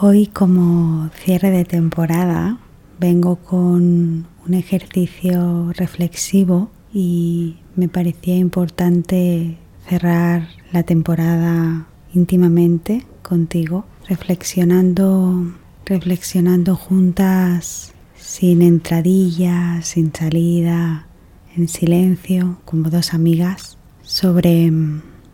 Hoy como cierre de temporada vengo con un ejercicio reflexivo y me parecía importante cerrar la temporada íntimamente contigo, reflexionando, reflexionando juntas sin entradilla, sin salida, en silencio, como dos amigas, sobre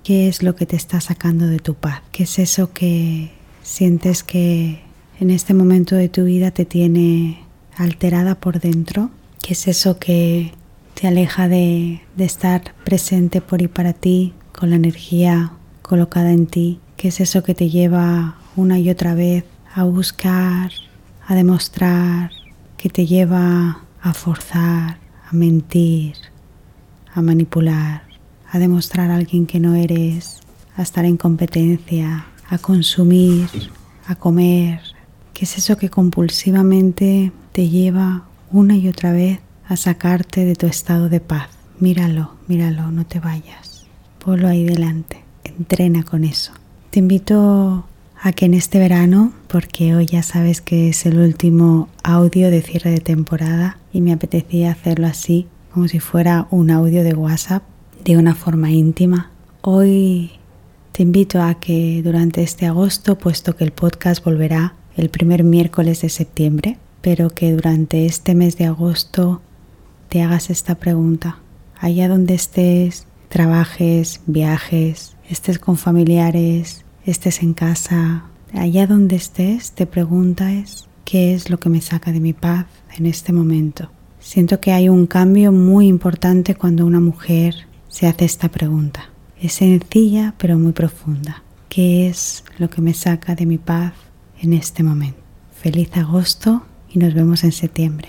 qué es lo que te está sacando de tu paz, qué es eso que sientes que en este momento de tu vida te tiene alterada por dentro, qué es eso que te aleja de, estar presente por y para ti, con la energía colocada en ti, qué es eso que te lleva una y otra vez a buscar, a demostrar, que te lleva a forzar, a mentir, a manipular, a demostrar a alguien que no eres, a estar en competencia, a consumir, a comer. ¿Qué es eso que compulsivamente te lleva una y otra vez a sacarte de tu estado de paz? Míralo, míralo, no te vayas. Ponlo ahí delante. Entrena con eso. Te invito a que en este verano, porque hoy ya sabes que es el último audio de cierre de temporada y me apetecía hacerlo así, como si fuera un audio de WhatsApp, de una forma íntima. Hoy te invito a que durante este agosto, puesto que el podcast volverá el primer miércoles de septiembre, pero que durante este mes de agosto te hagas esta pregunta. Allá donde estés, trabajes, viajes, estés con familiares, estés en casa, allá donde estés, te preguntas qué es lo que me saca de mi paz en este momento. Siento que hay un cambio muy importante cuando una mujer se hace esta pregunta. Es sencilla pero muy profunda. ¿Qué es lo que me saca de mi paz en este momento? Feliz agosto y nos vemos en septiembre.